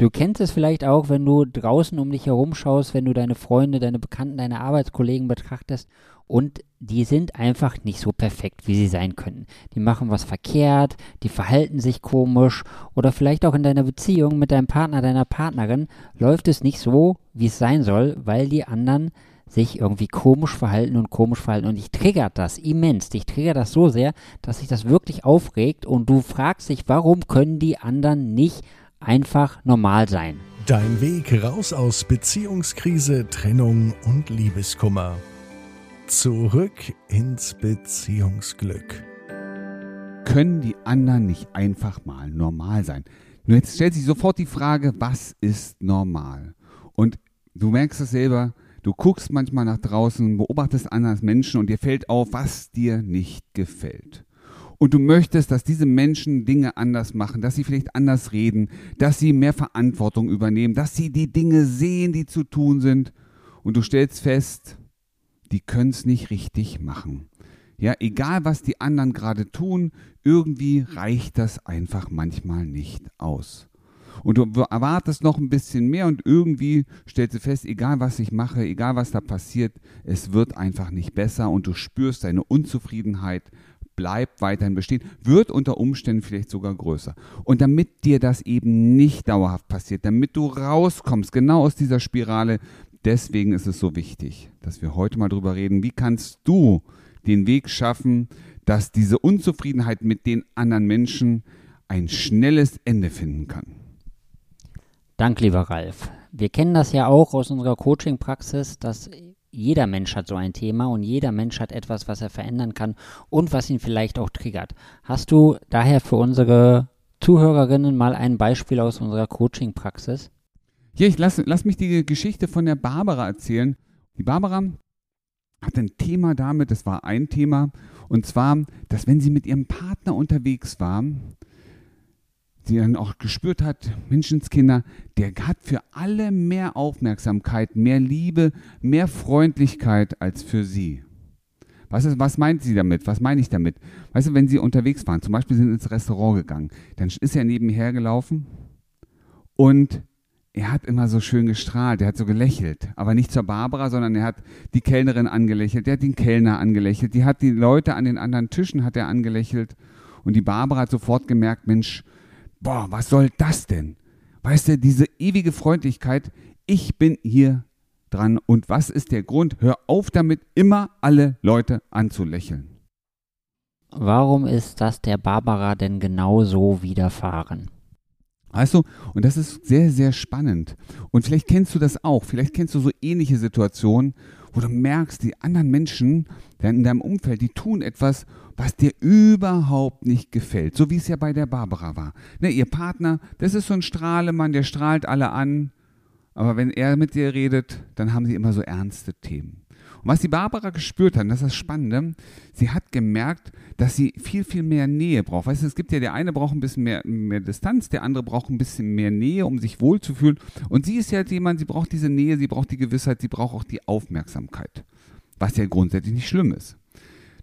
Du kennst es vielleicht auch, wenn du draußen um dich herum schaust, wenn du deine Freunde, deine Bekannten, deine Arbeitskollegen betrachtest und die sind einfach nicht so perfekt, wie sie sein könnten. Die machen was verkehrt, die verhalten sich komisch oder vielleicht auch in deiner Beziehung mit deinem Partner, deiner Partnerin läuft es nicht so, wie es sein soll, weil die anderen sich irgendwie komisch verhalten und komisch verhalten. Und dich triggert das immens. Dich triggert das so sehr, dass sich das wirklich aufregt und du fragst dich, warum können die anderen nicht einfach normal sein. Dein Weg raus aus Beziehungskrise, Trennung und Liebeskummer. Zurück ins Beziehungsglück. Können die anderen nicht einfach mal normal sein? Nur jetzt stellt sich sofort die Frage, was ist normal? Und du merkst es selber, du guckst manchmal nach draußen, beobachtest andere Menschen und dir fällt auf, was dir nicht gefällt und du möchtest, dass diese Menschen Dinge anders machen, dass sie vielleicht anders reden, dass sie mehr Verantwortung übernehmen, dass sie die Dinge sehen, die zu tun sind und du stellst fest, die können es nicht richtig machen. Ja, egal was die anderen gerade tun, irgendwie reicht das einfach manchmal nicht aus. Und du erwartest noch ein bisschen mehr und irgendwie stellst du fest, egal was ich mache, egal was da passiert, es wird einfach nicht besser und du spürst deine Unzufriedenheit, bleibt weiterhin bestehen, wird unter Umständen vielleicht sogar größer. Und damit dir das eben nicht dauerhaft passiert, damit du rauskommst, genau aus dieser Spirale, deswegen ist es so wichtig, dass wir heute mal drüber reden, wie kannst du den Weg schaffen, dass diese Unzufriedenheit mit den anderen Menschen ein schnelles Ende finden kann. Dank, lieber Ralf. Wir kennen das ja auch aus unserer Coaching-Praxis, dass jeder Mensch hat so ein Thema und jeder Mensch hat etwas, was er verändern kann und was ihn vielleicht auch triggert. Hast du daher für unsere Zuhörerinnen mal ein Beispiel aus unserer Coaching-Praxis? Ja, ich lass, lass mich die Geschichte von der Barbara erzählen. Die Barbara hat ein Thema damit, das war ein Thema, und zwar, dass wenn sie mit ihrem Partner unterwegs war, sie dann auch gespürt hat, Menschenskinder, der hat für alle mehr Aufmerksamkeit, mehr Liebe, mehr Freundlichkeit als für sie. Was, ist, was meint sie damit? Was meine ich damit? Weißt du, wenn sie unterwegs waren, zum Beispiel sind ins Restaurant gegangen, dann ist er nebenher gelaufen und er hat immer so schön gestrahlt, er hat so gelächelt, aber nicht zur Barbara, sondern er hat die Kellnerin angelächelt, er hat den Kellner angelächelt, die hat die Leute an den anderen Tischen hat er angelächelt und die Barbara hat sofort gemerkt, Mensch, boah, was soll das denn? Weißt du, diese ewige Freundlichkeit, ich bin hier dran und was ist der Grund? Hör auf damit, immer alle Leute anzulächeln. Warum ist das der Barbara denn genau so widerfahren? Weißt du, und das ist sehr, sehr spannend. Und vielleicht kennst du das auch. Vielleicht kennst du so ähnliche Situationen, wo du merkst, die anderen Menschen in deinem Umfeld, die tun etwas, was dir überhaupt nicht gefällt. So wie es ja bei der Barbara war. Ne, ihr Partner, das ist so ein Strahlemann, der strahlt alle an. Aber wenn er mit dir redet, dann haben sie immer so ernste Themen. Und was die Barbara gespürt hat, das ist das Spannende, sie hat gemerkt, dass sie viel, viel mehr Nähe braucht. Weißt du, es gibt ja, der eine braucht ein bisschen mehr, mehr Distanz, der andere braucht ein bisschen mehr Nähe, um sich wohlzufühlen. Und sie ist ja jemand, sie braucht diese Nähe, sie braucht die Gewissheit, sie braucht auch die Aufmerksamkeit. Was ja grundsätzlich nicht schlimm ist.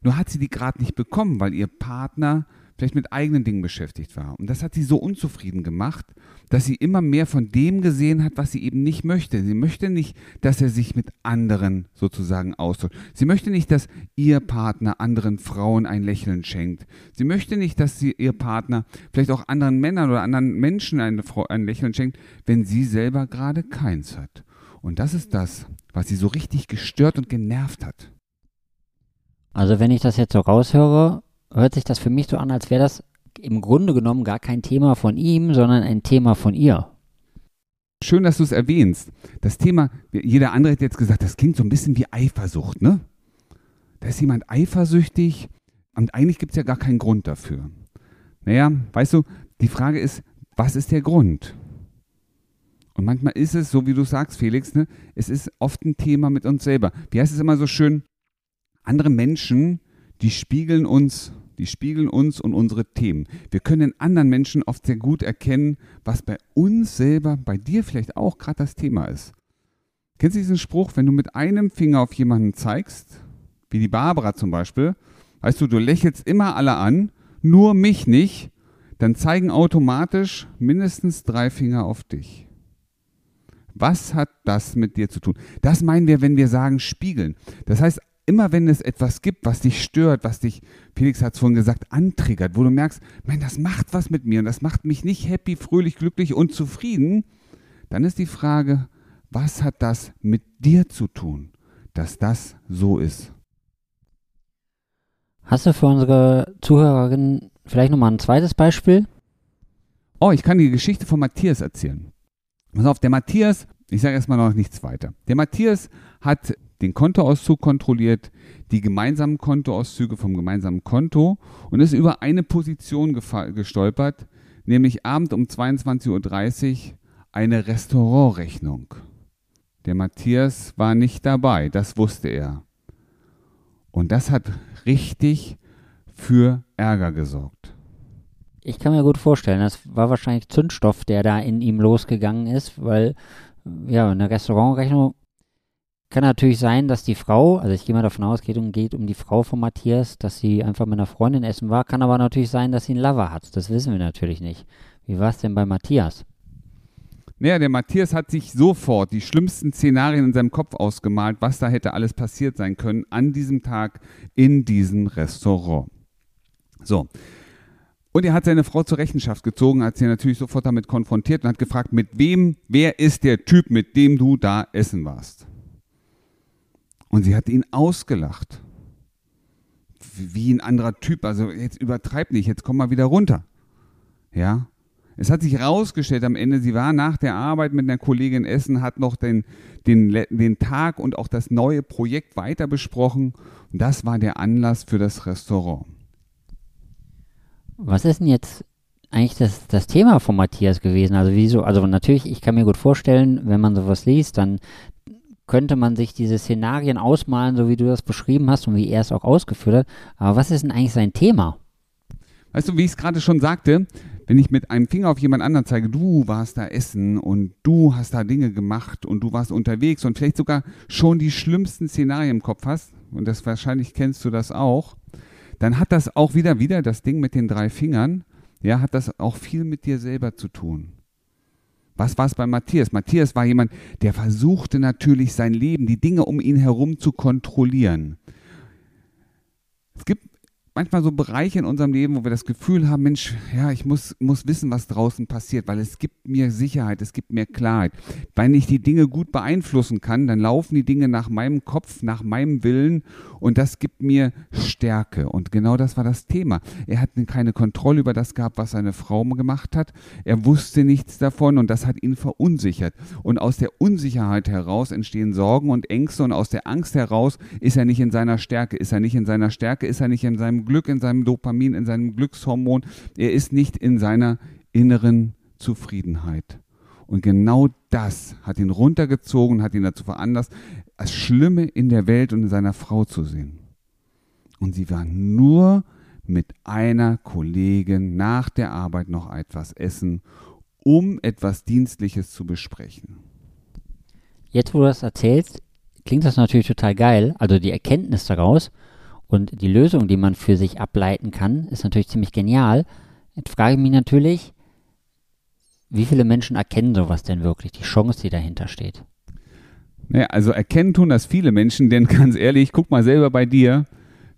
Nur hat sie die gerade nicht bekommen, weil ihr Partner vielleicht mit eigenen Dingen beschäftigt war. Und das hat sie so unzufrieden gemacht, dass sie immer mehr von dem gesehen hat, was sie eben nicht möchte. Sie möchte nicht, dass er sich mit anderen sozusagen austauscht. Sie möchte nicht, dass ihr Partner anderen Frauen ein Lächeln schenkt. Sie möchte nicht, dass sie, ihr Partner vielleicht auch anderen Männern oder anderen Menschen ein, ein Lächeln schenkt, wenn sie selber gerade keins hat. Und das ist das, was sie so richtig gestört und genervt hat. Also wenn ich das jetzt so raushöre, hört sich das für mich so an, als wäre das im Grunde genommen gar kein Thema von ihm, sondern ein Thema von ihr. Schön, dass du es erwähnst. Das Thema, jeder andere hätte jetzt gesagt, das klingt so ein bisschen wie Eifersucht, ne? Da ist jemand eifersüchtig und eigentlich gibt es ja gar keinen Grund dafür. Naja, weißt du, die Frage ist, was ist der Grund? Und manchmal ist es, so wie du sagst, Felix, ne, es ist oft ein Thema mit uns selber. Wie heißt es immer so schön? Andere Menschen die spiegeln uns, die spiegeln uns und unsere Themen. Wir können in anderen Menschen oft sehr gut erkennen, was bei uns selber, bei dir vielleicht auch gerade das Thema ist. Kennst du diesen Spruch, wenn du mit einem Finger auf jemanden zeigst, wie die Barbara zum Beispiel, weißt du, du lächelst immer alle an, nur mich nicht, dann zeigen automatisch mindestens drei Finger auf dich. Was hat das mit dir zu tun? Das meinen wir, wenn wir sagen spiegeln. Das heißt, immer wenn es etwas gibt, was dich stört, was dich, Felix hat es vorhin gesagt, antriggert, wo du merkst, mein, das macht was mit mir und das macht mich nicht happy, fröhlich, glücklich und zufrieden, dann ist die Frage, was hat das mit dir zu tun, dass das so ist? Hast du für unsere Zuhörerinnen vielleicht nochmal ein zweites Beispiel? Oh, ich kann die Geschichte von Matthias erzählen. Pass auf, der Matthias, ich sage erstmal noch nichts weiter. Der Matthias hat den Kontoauszug kontrolliert, die gemeinsamen Kontoauszüge vom gemeinsamen Konto und ist über eine Position gestolpert, nämlich abend um 22.30 Uhr eine Restaurantrechnung. Der Matthias war nicht dabei, das wusste er. Und das hat richtig für Ärger gesorgt. Ich kann mir gut vorstellen, das war wahrscheinlich Zündstoff, der da in ihm losgegangen ist, weil ja, eine Restaurantrechnung kann natürlich sein, dass die Frau, also ich gehe mal davon aus, geht geht um die Frau von Matthias, dass sie einfach mit einer Freundin essen war. Kann aber natürlich sein, dass sie einen Lover hat. Das wissen wir natürlich nicht. Wie war es denn bei Matthias? Naja, der Matthias hat sich sofort die schlimmsten Szenarien in seinem Kopf ausgemalt, was da hätte alles passiert sein können an diesem Tag in diesem Restaurant. So. Und er hat seine Frau zur Rechenschaft gezogen, hat sie natürlich sofort damit konfrontiert und hat gefragt, mit wem, wer ist der Typ, mit dem du da essen warst? Und sie hat ihn ausgelacht. Wie ein anderer Typ. Also jetzt übertreib nicht, jetzt komm mal wieder runter. Ja. Es hat sich herausgestellt am Ende, sie war nach der Arbeit mit einer Kollegin essen, hat noch den, den, den Tag und auch das neue Projekt weiter besprochen. Und das war der Anlass für das Restaurant. Was ist denn jetzt eigentlich das, das Thema von Matthias gewesen? Also wieso? Also natürlich, ich kann mir gut vorstellen, wenn man sowas liest, dann könnte man sich diese Szenarien ausmalen, so wie du das beschrieben hast und wie er es auch ausgeführt hat. Aber was ist denn eigentlich sein Thema? Weißt du, wie ich es gerade schon sagte, wenn ich mit einem Finger auf jemand anderen zeige, du warst da essen und du hast da Dinge gemacht und du warst unterwegs und vielleicht sogar schon die schlimmsten Szenarien im Kopf hast, und das wahrscheinlich kennst du das auch, dann hat das auch wieder wieder das Ding mit den drei Fingern, ja, hat das auch viel mit dir selber zu tun. Was war es bei Matthias? Matthias war jemand, der versuchte natürlich sein Leben, die Dinge um ihn herum zu kontrollieren. Manchmal so Bereiche in unserem Leben, wo wir das Gefühl haben, Mensch, ja, ich muss, muss wissen, was draußen passiert, weil es gibt mir Sicherheit, es gibt mir Klarheit. Wenn ich die Dinge gut beeinflussen kann, dann laufen die Dinge nach meinem Kopf, nach meinem Willen und das gibt mir Stärke. Und genau das war das Thema. Er hat keine Kontrolle über das gehabt, was seine Frau gemacht hat. Er wusste nichts davon und das hat ihn verunsichert. Und aus der Unsicherheit heraus entstehen Sorgen und Ängste und aus der Angst heraus ist er nicht in seiner Stärke. Ist er nicht in seiner Stärke, ist er nicht in seinem Glück, in seinem Dopamin, in seinem Glückshormon. Er ist nicht in seiner inneren Zufriedenheit. Und genau das hat ihn runtergezogen, hat ihn dazu veranlasst, das Schlimme in der Welt und in seiner Frau zu sehen. Und sie war nur mit einer Kollegin nach der Arbeit noch etwas essen, um etwas Dienstliches zu besprechen. Jetzt, wo du das erzählst, klingt das natürlich total geil. Also die Erkenntnis daraus. Und die Lösung, die man für sich ableiten kann, ist natürlich ziemlich genial. Jetzt frage ich mich natürlich, wie viele Menschen erkennen sowas denn wirklich, die Chance, die dahinter steht? Naja, also erkennen tun das viele Menschen, denn ganz ehrlich, guck mal selber bei dir.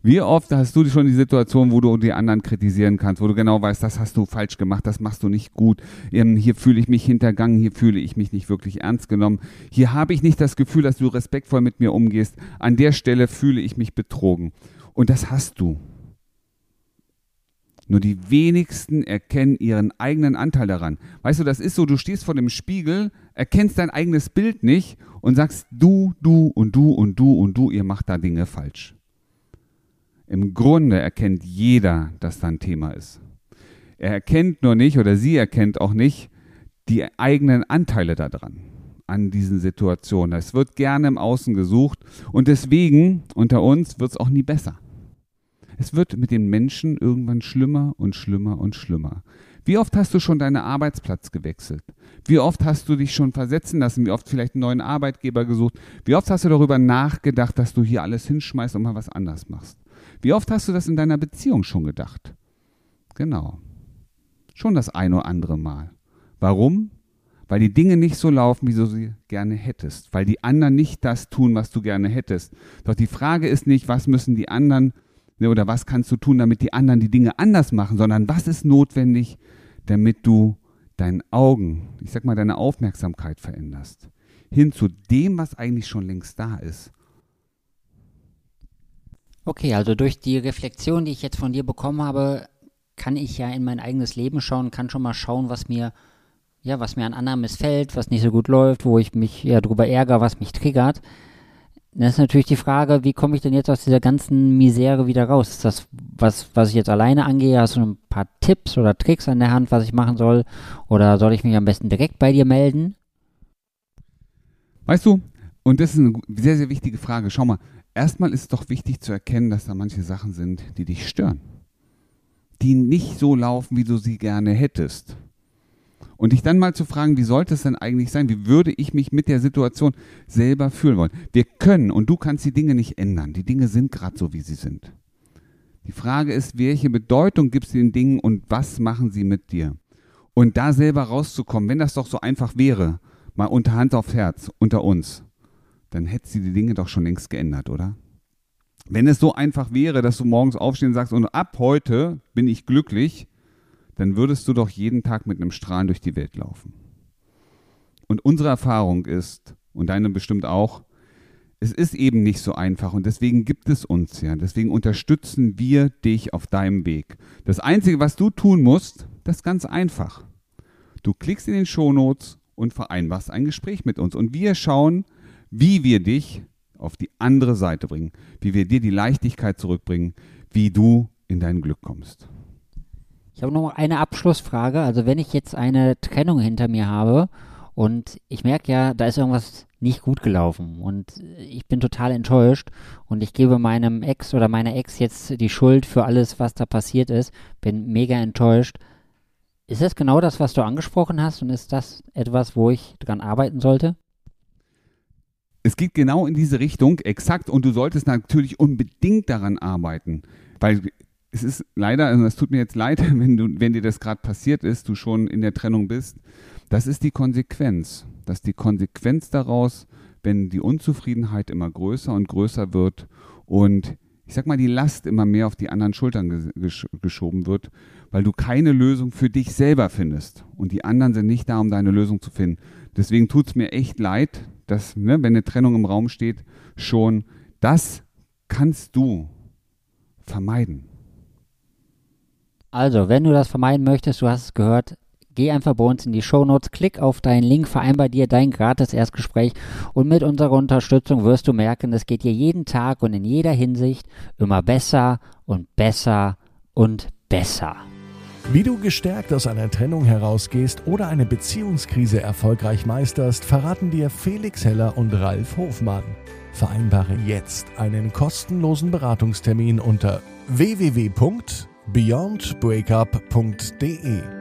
Wie oft hast du schon die Situation, wo du die anderen kritisieren kannst, wo du genau weißt, das hast du falsch gemacht, das machst du nicht gut, hier fühle ich mich hintergangen, hier fühle ich mich nicht wirklich ernst genommen, hier habe ich nicht das Gefühl, dass du respektvoll mit mir umgehst, an der Stelle fühle ich mich betrogen. Und das hast du. Nur die wenigsten erkennen ihren eigenen Anteil daran. Weißt du, das ist so, du stehst vor dem Spiegel, erkennst dein eigenes Bild nicht und sagst, du, du und du und du und du, ihr macht da Dinge falsch. Im Grunde erkennt jeder, dass da ein Thema ist. Er erkennt nur nicht oder sie erkennt auch nicht die eigenen Anteile daran an diesen Situationen. Es wird gerne im Außen gesucht und deswegen unter uns wird es auch nie besser. Es wird mit den Menschen irgendwann schlimmer und schlimmer und schlimmer. Wie oft hast du schon deinen Arbeitsplatz gewechselt? Wie oft hast du dich schon versetzen lassen? Wie oft vielleicht einen neuen Arbeitgeber gesucht? Wie oft hast du darüber nachgedacht, dass du hier alles hinschmeißt und mal was anders machst? Wie oft hast du das in deiner Beziehung schon gedacht? Genau. Schon das ein oder andere Mal. Warum? weil die Dinge nicht so laufen, wie du sie gerne hättest, weil die anderen nicht das tun, was du gerne hättest. Doch die Frage ist nicht, was müssen die anderen ne, oder was kannst du tun, damit die anderen die Dinge anders machen, sondern was ist notwendig, damit du deinen Augen, ich sag mal, deine Aufmerksamkeit veränderst, hin zu dem, was eigentlich schon längst da ist. Okay, also durch die Reflexion, die ich jetzt von dir bekommen habe, kann ich ja in mein eigenes Leben schauen, kann schon mal schauen, was mir ja, was mir an anderen missfällt, was nicht so gut läuft, wo ich mich ja drüber ärgere, was mich triggert. Dann ist natürlich die Frage, wie komme ich denn jetzt aus dieser ganzen Misere wieder raus? Ist das was, was ich jetzt alleine angehe? Hast du ein paar Tipps oder Tricks an der Hand, was ich machen soll? Oder soll ich mich am besten direkt bei dir melden? Weißt du, und das ist eine sehr, sehr wichtige Frage. Schau mal, erstmal ist es doch wichtig zu erkennen, dass da manche Sachen sind, die dich stören. Die nicht so laufen, wie du sie gerne hättest. Und dich dann mal zu fragen, wie sollte es denn eigentlich sein? Wie würde ich mich mit der Situation selber fühlen wollen? Wir können und du kannst die Dinge nicht ändern. Die Dinge sind gerade so, wie sie sind. Die Frage ist, welche Bedeutung gibst du den Dingen und was machen sie mit dir? Und da selber rauszukommen, wenn das doch so einfach wäre, mal unter Hand aufs Herz, unter uns, dann hättest du die Dinge doch schon längst geändert, oder? Wenn es so einfach wäre, dass du morgens aufstehen sagst, und ab heute bin ich glücklich, dann würdest du doch jeden Tag mit einem Strahlen durch die Welt laufen. Und unsere Erfahrung ist, und deine bestimmt auch, es ist eben nicht so einfach und deswegen gibt es uns ja. Deswegen unterstützen wir dich auf deinem Weg. Das Einzige, was du tun musst, das ist ganz einfach. Du klickst in den Shownotes und vereinbarst ein Gespräch mit uns. Und wir schauen, wie wir dich auf die andere Seite bringen, wie wir dir die Leichtigkeit zurückbringen, wie du in dein Glück kommst. Ich habe noch eine Abschlussfrage. Also wenn ich jetzt eine Trennung hinter mir habe und ich merke ja, da ist irgendwas nicht gut gelaufen und ich bin total enttäuscht und ich gebe meinem Ex oder meiner Ex jetzt die Schuld für alles, was da passiert ist, bin mega enttäuscht. Ist das genau das, was du angesprochen hast und ist das etwas, wo ich dran arbeiten sollte? Es geht genau in diese Richtung, exakt, und du solltest natürlich unbedingt daran arbeiten, weil es ist leider, also es tut mir jetzt leid, wenn, du, wenn dir das gerade passiert ist, du schon in der Trennung bist. Das ist die Konsequenz. Das ist die Konsequenz daraus, wenn die Unzufriedenheit immer größer und größer wird und ich sag mal, die Last immer mehr auf die anderen Schultern gesch geschoben wird, weil du keine Lösung für dich selber findest. Und die anderen sind nicht da, um deine Lösung zu finden. Deswegen tut es mir echt leid, dass, ne, wenn eine Trennung im Raum steht, schon das kannst du vermeiden. Also, wenn du das vermeiden möchtest, du hast es gehört, geh einfach bei uns in die Show Notes, klick auf deinen Link, vereinbar dir dein gratis Erstgespräch und mit unserer Unterstützung wirst du merken, es geht dir jeden Tag und in jeder Hinsicht immer besser und besser und besser. Wie du gestärkt aus einer Trennung herausgehst oder eine Beziehungskrise erfolgreich meisterst, verraten dir Felix Heller und Ralf Hofmann. Vereinbare jetzt einen kostenlosen Beratungstermin unter www beyondbreakup.de